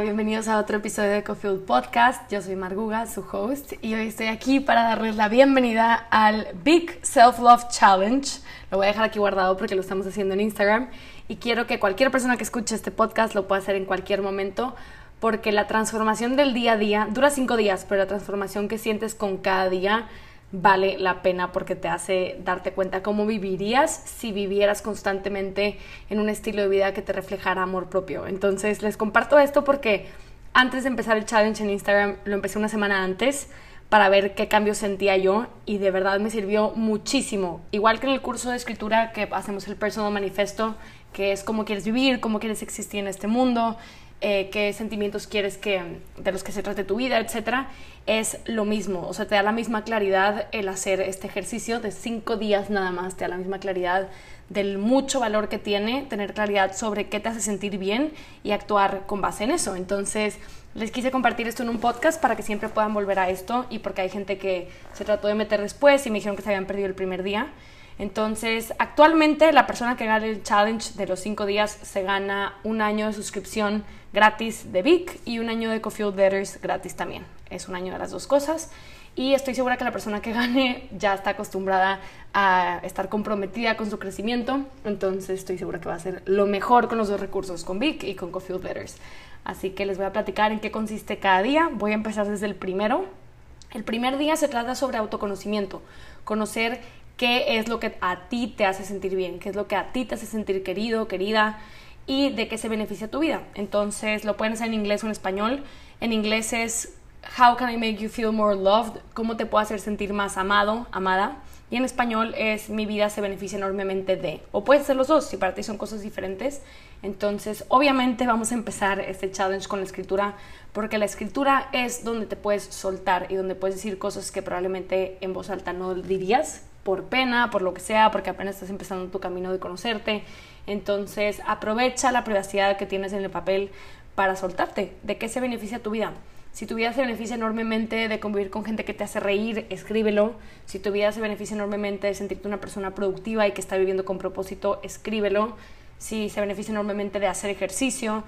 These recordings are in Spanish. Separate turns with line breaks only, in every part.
Bienvenidos a otro episodio de Cofield Podcast. Yo soy Marguga, su host, y hoy estoy aquí para darles la bienvenida al Big Self Love Challenge. Lo voy a dejar aquí guardado porque lo estamos haciendo en Instagram y quiero que cualquier persona que escuche este podcast lo pueda hacer en cualquier momento porque la transformación del día a día dura cinco días, pero la transformación que sientes con cada día vale la pena porque te hace darte cuenta cómo vivirías si vivieras constantemente en un estilo de vida que te reflejara amor propio. Entonces les comparto esto porque antes de empezar el challenge en Instagram lo empecé una semana antes para ver qué cambios sentía yo y de verdad me sirvió muchísimo. Igual que en el curso de escritura que hacemos el personal manifesto, que es cómo quieres vivir, cómo quieres existir en este mundo, eh, qué sentimientos quieres que, de los que se trate tu vida, etcétera, es lo mismo. O sea, te da la misma claridad el hacer este ejercicio de cinco días nada más, te da la misma claridad del mucho valor que tiene tener claridad sobre qué te hace sentir bien y actuar con base en eso. Entonces, les quise compartir esto en un podcast para que siempre puedan volver a esto y porque hay gente que se trató de meter después y me dijeron que se habían perdido el primer día. Entonces, actualmente la persona que gana el challenge de los cinco días se gana un año de suscripción gratis de Vic y un año de Coffee Letters gratis también. Es un año de las dos cosas. Y estoy segura que la persona que gane ya está acostumbrada a estar comprometida con su crecimiento. Entonces estoy segura que va a ser lo mejor con los dos recursos, con Vic y con Coffee Letters. Así que les voy a platicar en qué consiste cada día. Voy a empezar desde el primero. El primer día se trata sobre autoconocimiento, conocer qué es lo que a ti te hace sentir bien, qué es lo que a ti te hace sentir querido, querida y de qué se beneficia tu vida. Entonces lo pueden hacer en inglés o en español. En inglés es How can I make you feel more loved? ¿Cómo te puedo hacer sentir más amado, amada? Y en español es mi vida se beneficia enormemente de. O puede ser los dos, si para ti son cosas diferentes. Entonces, obviamente vamos a empezar este challenge con la escritura, porque la escritura es donde te puedes soltar y donde puedes decir cosas que probablemente en voz alta no dirías, por pena, por lo que sea, porque apenas estás empezando tu camino de conocerte. Entonces, aprovecha la privacidad que tienes en el papel para soltarte. ¿De qué se beneficia tu vida? Si tu vida se beneficia enormemente de convivir con gente que te hace reír, escríbelo. Si tu vida se beneficia enormemente de sentirte una persona productiva y que está viviendo con propósito, escríbelo. Si se beneficia enormemente de hacer ejercicio,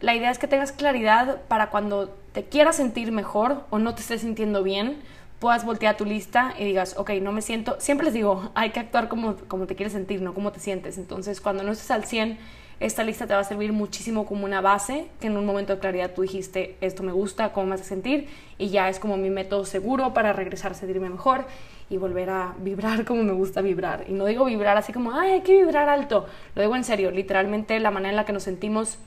la idea es que tengas claridad para cuando te quieras sentir mejor o no te estés sintiendo bien, puedas voltear tu lista y digas, ok, no me siento, siempre les digo, hay que actuar como, como te quieres sentir, no como te sientes. Entonces, cuando no estés al 100, esta lista te va a servir muchísimo como una base, que en un momento de claridad tú dijiste, esto me gusta, cómo me hace sentir, y ya es como mi método seguro para regresar a sentirme mejor y volver a vibrar como me gusta vibrar. Y no digo vibrar así como, ay, hay que vibrar alto, lo digo en serio, literalmente la manera en la que nos sentimos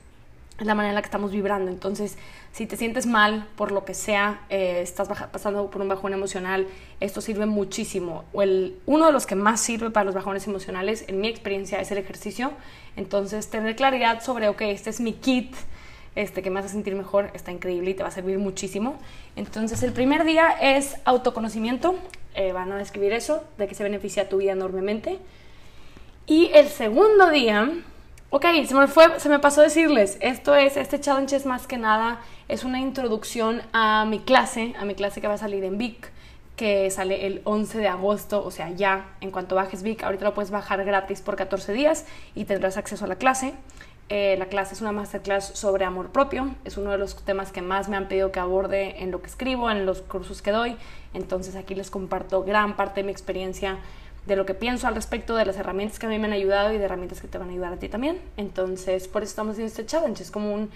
la manera en la que estamos vibrando. Entonces, si te sientes mal por lo que sea, eh, estás pasando por un bajón emocional, esto sirve muchísimo. O el, uno de los que más sirve para los bajones emocionales, en mi experiencia, es el ejercicio. Entonces, tener claridad sobre, ok, este es mi kit, este que me hace sentir mejor, está increíble y te va a servir muchísimo. Entonces, el primer día es autoconocimiento. Eh, van a describir eso, de que se beneficia tu vida enormemente. Y el segundo día Ok, se me, fue, se me pasó decirles, esto es, este challenge es más que nada, es una introducción a mi clase, a mi clase que va a salir en Vic, que sale el 11 de agosto, o sea, ya, en cuanto bajes Vic, ahorita lo puedes bajar gratis por 14 días y tendrás acceso a la clase. Eh, la clase es una masterclass sobre amor propio, es uno de los temas que más me han pedido que aborde en lo que escribo, en los cursos que doy, entonces aquí les comparto gran parte de mi experiencia de lo que pienso al respecto, de las herramientas que a mí me han ayudado y de herramientas que te van a ayudar a ti también. Entonces, por eso estamos haciendo este challenge. Es como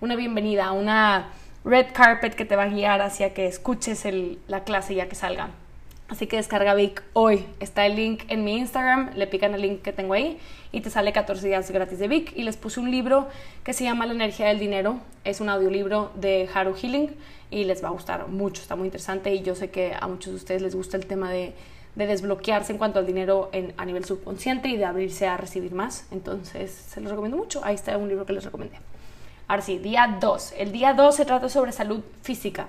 una bienvenida, una red carpet que te va a guiar hacia que escuches la clase ya que salga. Así que descarga Vic hoy. Está el link en mi Instagram, le pican el link que tengo ahí y te sale 14 días gratis de Vic. Y les puse un libro que se llama La energía del dinero. Es un audiolibro de Haru Healing y les va a gustar mucho, está muy interesante y yo sé que a muchos de ustedes les gusta el tema de de desbloquearse en cuanto al dinero a nivel subconsciente y de abrirse a recibir más. Entonces, se los recomiendo mucho. Ahí está un libro que les recomendé. Ahora sí, día 2. El día 2 se trata sobre salud física.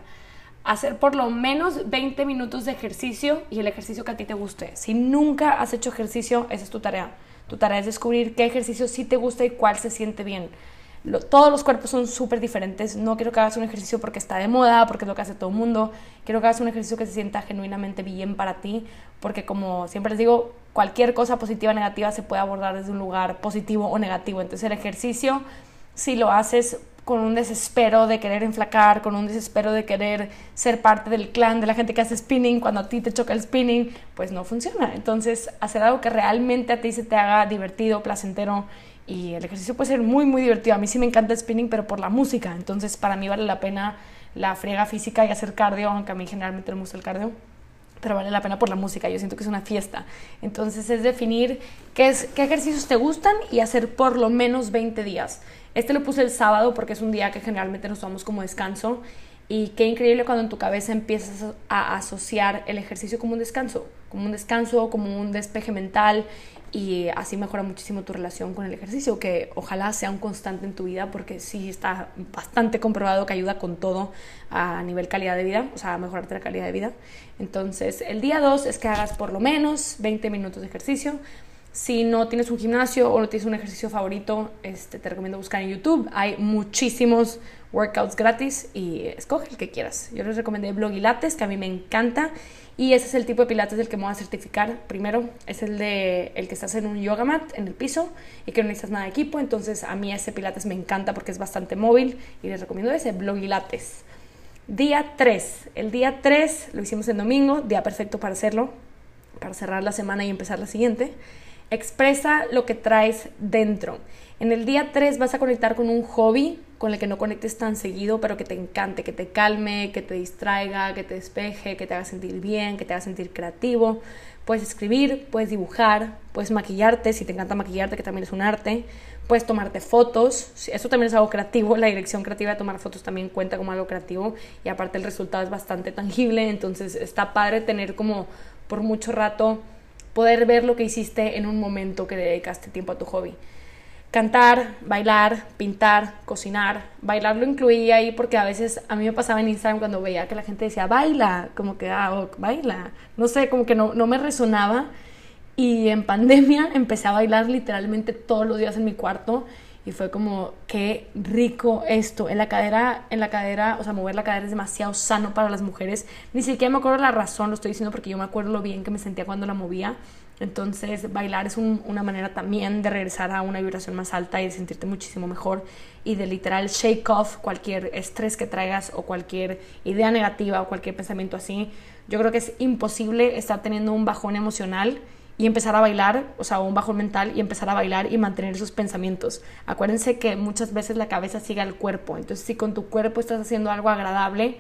Hacer por lo menos 20 minutos de ejercicio y el ejercicio que a ti te guste. Si nunca has hecho ejercicio, esa es tu tarea. Tu tarea es descubrir qué ejercicio sí te gusta y cuál se siente bien todos los cuerpos son súper diferentes. No quiero que hagas un ejercicio porque está de moda, porque es lo que hace todo el mundo. Quiero que hagas un ejercicio que se sienta genuinamente bien para ti, porque como siempre les digo, cualquier cosa positiva o negativa se puede abordar desde un lugar positivo o negativo. Entonces el ejercicio, si lo haces con un desespero de querer enflacar, con un desespero de querer ser parte del clan de la gente que hace spinning, cuando a ti te choca el spinning, pues no funciona. Entonces, hacer algo que realmente a ti se te haga divertido, placentero y el ejercicio puede ser muy, muy divertido. A mí sí me encanta el spinning, pero por la música. Entonces, para mí vale la pena la friega física y hacer cardio, aunque a mí generalmente no me gusta el cardio pero vale la pena por la música, yo siento que es una fiesta. Entonces es definir qué, es, qué ejercicios te gustan y hacer por lo menos 20 días. Este lo puse el sábado porque es un día que generalmente nos tomamos como descanso y qué increíble cuando en tu cabeza empiezas a asociar el ejercicio como un descanso, como un descanso, como un despeje mental y así mejora muchísimo tu relación con el ejercicio, que ojalá sea un constante en tu vida porque sí está bastante comprobado que ayuda con todo a nivel calidad de vida, o sea, a mejorarte la calidad de vida. Entonces, el día 2 es que hagas por lo menos 20 minutos de ejercicio. Si no tienes un gimnasio o no tienes un ejercicio favorito, este, te recomiendo buscar en YouTube. Hay muchísimos workouts gratis y escoge el que quieras. Yo les recomendé Blogilates, que a mí me encanta y ese es el tipo de pilates del que me voy a certificar. Primero es el de el que estás en un yoga mat en el piso y que no necesitas nada de equipo. Entonces a mí ese pilates me encanta porque es bastante móvil y les recomiendo ese Blogilates. Día 3. El día 3 lo hicimos en domingo, día perfecto para hacerlo, para cerrar la semana y empezar la siguiente. Expresa lo que traes dentro. En el día 3 vas a conectar con un hobby con el que no conectes tan seguido, pero que te encante, que te calme, que te distraiga, que te despeje, que te haga sentir bien, que te haga sentir creativo. Puedes escribir, puedes dibujar, puedes maquillarte, si te encanta maquillarte, que también es un arte. Puedes tomarte fotos, eso también es algo creativo, la dirección creativa de tomar fotos también cuenta como algo creativo y aparte el resultado es bastante tangible, entonces está padre tener como por mucho rato poder ver lo que hiciste en un momento que dedicaste tiempo a tu hobby. Cantar, bailar, pintar, cocinar. Bailar lo incluía ahí porque a veces a mí me pasaba en Instagram cuando veía que la gente decía baila, como que ah, baila. No sé, como que no, no me resonaba. Y en pandemia empecé a bailar literalmente todos los días en mi cuarto y fue como qué rico esto en la cadera en la cadera o sea mover la cadera es demasiado sano para las mujeres. Ni siquiera me acuerdo la razón lo estoy diciendo porque yo me acuerdo lo bien que me sentía cuando la movía. Entonces bailar es una manera también de regresar a una vibración más alta y de sentirte muchísimo mejor y de literal shake off cualquier estrés que traigas o cualquier idea negativa o cualquier pensamiento así. Yo creo que es imposible estar teniendo un bajón emocional y empezar a bailar, o sea, un bajo mental y empezar a bailar y mantener esos pensamientos. Acuérdense que muchas veces la cabeza sigue al cuerpo, entonces si con tu cuerpo estás haciendo algo agradable,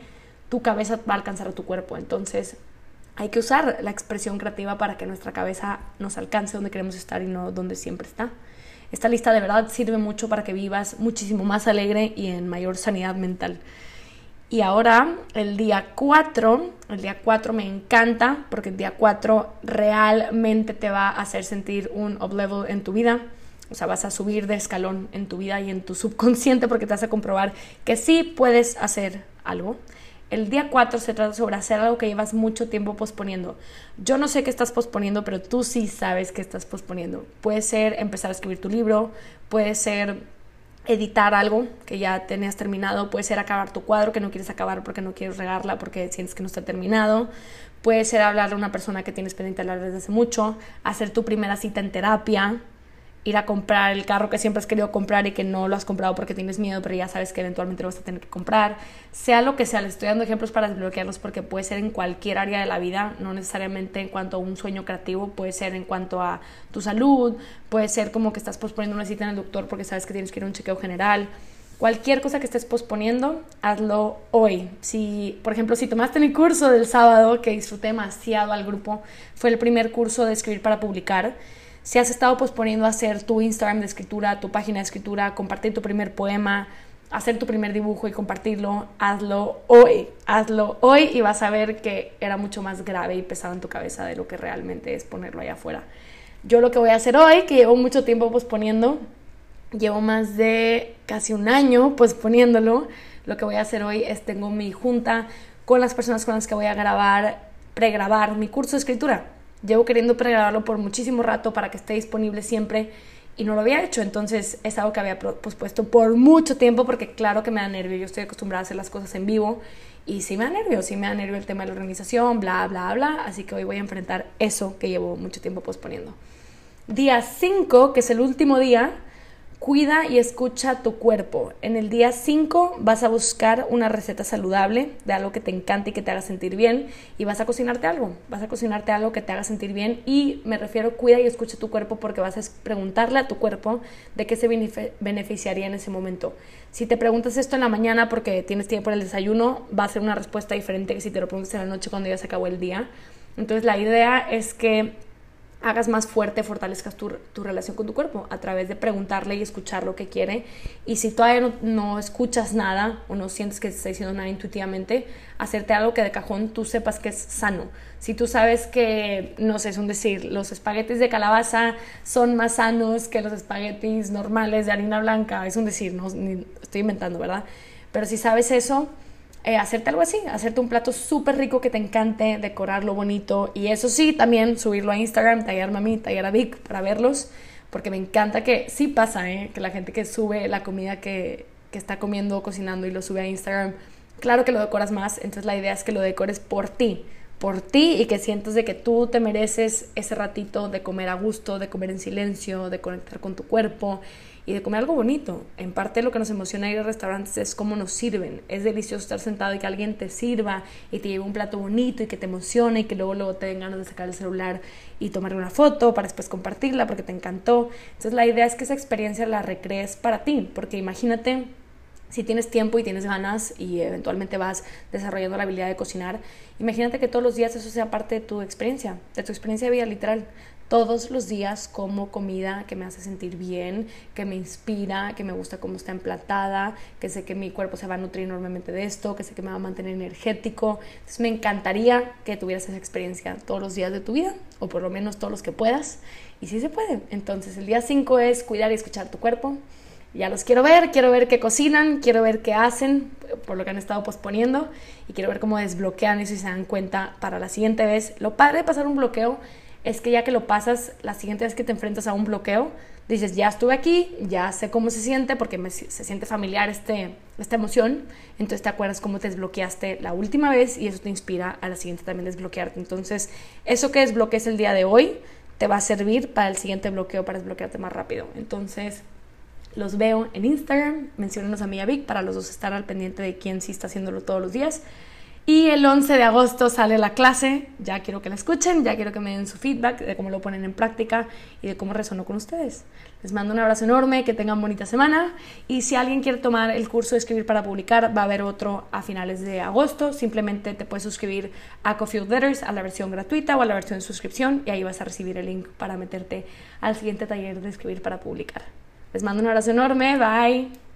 tu cabeza va a alcanzar a tu cuerpo. Entonces hay que usar la expresión creativa para que nuestra cabeza nos alcance donde queremos estar y no donde siempre está. Esta lista de verdad sirve mucho para que vivas muchísimo más alegre y en mayor sanidad mental. Y ahora, el día 4, el día 4 me encanta porque el día 4 realmente te va a hacer sentir un up level en tu vida. O sea, vas a subir de escalón en tu vida y en tu subconsciente porque te vas a comprobar que sí puedes hacer algo. El día 4 se trata sobre hacer algo que llevas mucho tiempo posponiendo. Yo no sé qué estás posponiendo, pero tú sí sabes que estás posponiendo. Puede ser empezar a escribir tu libro, puede ser editar algo que ya tenías terminado, puede ser acabar tu cuadro que no quieres acabar porque no quieres regarla porque sientes que no está terminado, puede ser hablarle a una persona que tienes pendiente hablar desde hace mucho, hacer tu primera cita en terapia, ir a comprar el carro que siempre has querido comprar y que no lo has comprado porque tienes miedo, pero ya sabes que eventualmente lo vas a tener que comprar. Sea lo que sea, les estoy dando ejemplos para desbloquearlos porque puede ser en cualquier área de la vida, no necesariamente en cuanto a un sueño creativo, puede ser en cuanto a tu salud, puede ser como que estás posponiendo una cita en el doctor porque sabes que tienes que ir a un chequeo general. Cualquier cosa que estés posponiendo, hazlo hoy. Si, por ejemplo, si tomaste mi curso del sábado, que disfruté demasiado al grupo, fue el primer curso de escribir para publicar si has estado posponiendo hacer tu Instagram de escritura, tu página de escritura, compartir tu primer poema, hacer tu primer dibujo y compartirlo, hazlo hoy, hazlo hoy y vas a ver que era mucho más grave y pesado en tu cabeza de lo que realmente es ponerlo allá afuera. Yo lo que voy a hacer hoy, que llevo mucho tiempo posponiendo, llevo más de casi un año posponiéndolo, lo que voy a hacer hoy es tengo mi junta con las personas con las que voy a grabar, pregrabar mi curso de escritura Llevo queriendo pregrabarlo por muchísimo rato para que esté disponible siempre y no lo había hecho. Entonces es algo que había pospuesto por mucho tiempo porque claro que me da nervio. Yo estoy acostumbrada a hacer las cosas en vivo y sí me da nervio, sí me da nervio el tema de la organización, bla, bla, bla. Así que hoy voy a enfrentar eso que llevo mucho tiempo posponiendo. Día 5, que es el último día, Cuida y escucha tu cuerpo. En el día 5 vas a buscar una receta saludable de algo que te encante y que te haga sentir bien y vas a cocinarte algo. Vas a cocinarte algo que te haga sentir bien y me refiero cuida y escucha tu cuerpo porque vas a preguntarle a tu cuerpo de qué se beneficiaría en ese momento. Si te preguntas esto en la mañana porque tienes tiempo para el desayuno, va a ser una respuesta diferente que si te lo preguntas en la noche cuando ya se acabó el día. Entonces la idea es que hagas más fuerte, fortalezcas tu, relación con tu cuerpo a través de preguntarle y escuchar lo que quiere. Y si todavía no, escuchas nada o no sientes que te está diciendo nada intuitivamente, hacerte algo que de cajón tú sepas que es sano. Si tú sabes que, no sé, es un decir, los espaguetis de calabaza son más sanos que los espaguetis normales de harina blanca, es un decir, no estoy inventando, ¿verdad? Pero si sabes eso, eh, hacerte algo así, hacerte un plato súper rico que te encante, decorarlo bonito y eso sí, también subirlo a Instagram, tallarme a mí, tallar a Vic para verlos, porque me encanta que sí pasa, ¿eh? que la gente que sube la comida que, que está comiendo, cocinando y lo sube a Instagram, claro que lo decoras más, entonces la idea es que lo decores por ti, por ti y que sientas de que tú te mereces ese ratito de comer a gusto, de comer en silencio, de conectar con tu cuerpo y de comer algo bonito. En parte lo que nos emociona ir a restaurantes es cómo nos sirven. Es delicioso estar sentado y que alguien te sirva y te lleve un plato bonito y que te emocione y que luego, luego te den ganas de sacar el celular y tomar una foto para después compartirla porque te encantó. Entonces la idea es que esa experiencia la recrees para ti, porque imagínate si tienes tiempo y tienes ganas y eventualmente vas desarrollando la habilidad de cocinar, imagínate que todos los días eso sea parte de tu experiencia, de tu experiencia de vida literal todos los días como comida que me hace sentir bien, que me inspira, que me gusta cómo está emplatada, que sé que mi cuerpo se va a nutrir enormemente de esto, que sé que me va a mantener energético. Entonces me encantaría que tuvieras esa experiencia todos los días de tu vida, o por lo menos todos los que puedas. Y sí se puede. Entonces el día 5 es cuidar y escuchar tu cuerpo. Ya los quiero ver, quiero ver qué cocinan, quiero ver qué hacen, por lo que han estado posponiendo, y quiero ver cómo desbloquean eso y se dan cuenta para la siguiente vez. Lo padre de pasar un bloqueo es que ya que lo pasas, la siguiente vez que te enfrentas a un bloqueo, dices, ya estuve aquí, ya sé cómo se siente, porque se siente familiar este, esta emoción, entonces te acuerdas cómo te desbloqueaste la última vez y eso te inspira a la siguiente también desbloquearte. Entonces, eso que desbloquees el día de hoy te va a servir para el siguiente bloqueo, para desbloquearte más rápido. Entonces, los veo en Instagram, menciónenos a mí a Vic para los dos estar al pendiente de quién sí está haciéndolo todos los días. Y el 11 de agosto sale la clase, ya quiero que la escuchen, ya quiero que me den su feedback de cómo lo ponen en práctica y de cómo resonó con ustedes. Les mando un abrazo enorme, que tengan bonita semana y si alguien quiere tomar el curso de escribir para publicar, va a haber otro a finales de agosto. Simplemente te puedes suscribir a Coffee Letters, a la versión gratuita o a la versión de suscripción y ahí vas a recibir el link para meterte al siguiente taller de escribir para publicar. Les mando un abrazo enorme, bye.